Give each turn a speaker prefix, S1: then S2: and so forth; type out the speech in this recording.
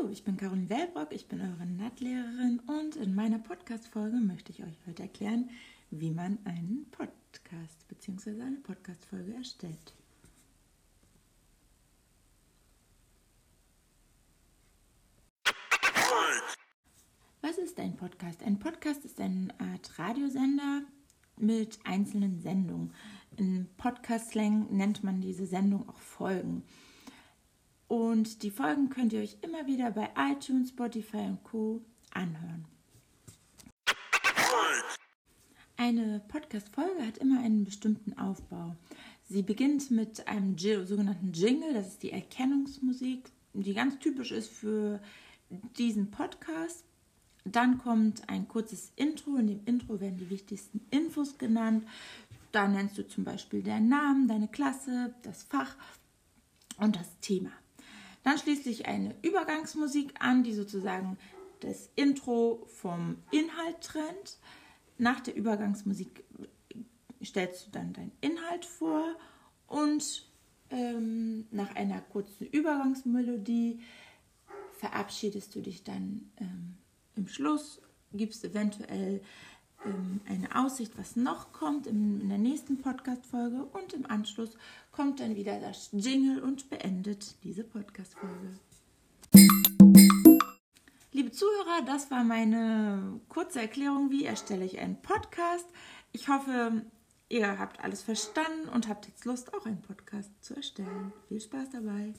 S1: Caroline Wellbrock, ich bin eure NAT-Lehrerin und in meiner Podcast-Folge möchte ich euch heute erklären, wie man einen Podcast bzw. eine Podcast-Folge erstellt. Was ist ein Podcast? Ein Podcast ist eine Art Radiosender mit einzelnen Sendungen. In Podcast-Slang nennt man diese Sendung auch Folgen. Und die Folgen könnt ihr euch immer wieder bei iTunes, Spotify und Co. anhören. Eine Podcast-Folge hat immer einen bestimmten Aufbau. Sie beginnt mit einem sogenannten Jingle, das ist die Erkennungsmusik, die ganz typisch ist für diesen Podcast. Dann kommt ein kurzes Intro. In dem Intro werden die wichtigsten Infos genannt. Da nennst du zum Beispiel deinen Namen, deine Klasse, das Fach und das Thema. Dann schließlich eine Übergangsmusik an, die sozusagen das Intro vom Inhalt trennt. Nach der Übergangsmusik stellst du dann deinen Inhalt vor und ähm, nach einer kurzen Übergangsmelodie verabschiedest du dich dann ähm, im Schluss, gibst eventuell ähm, eine Aussicht, was noch kommt in, in der nächsten Podcast-Folge und im Anschluss kommt dann wieder das Jingle und beendet diese Podcast-Folge. Liebe Zuhörer, das war meine kurze Erklärung, wie erstelle ich einen Podcast. Ich hoffe, ihr habt alles verstanden und habt jetzt Lust, auch einen Podcast zu erstellen. Viel Spaß dabei.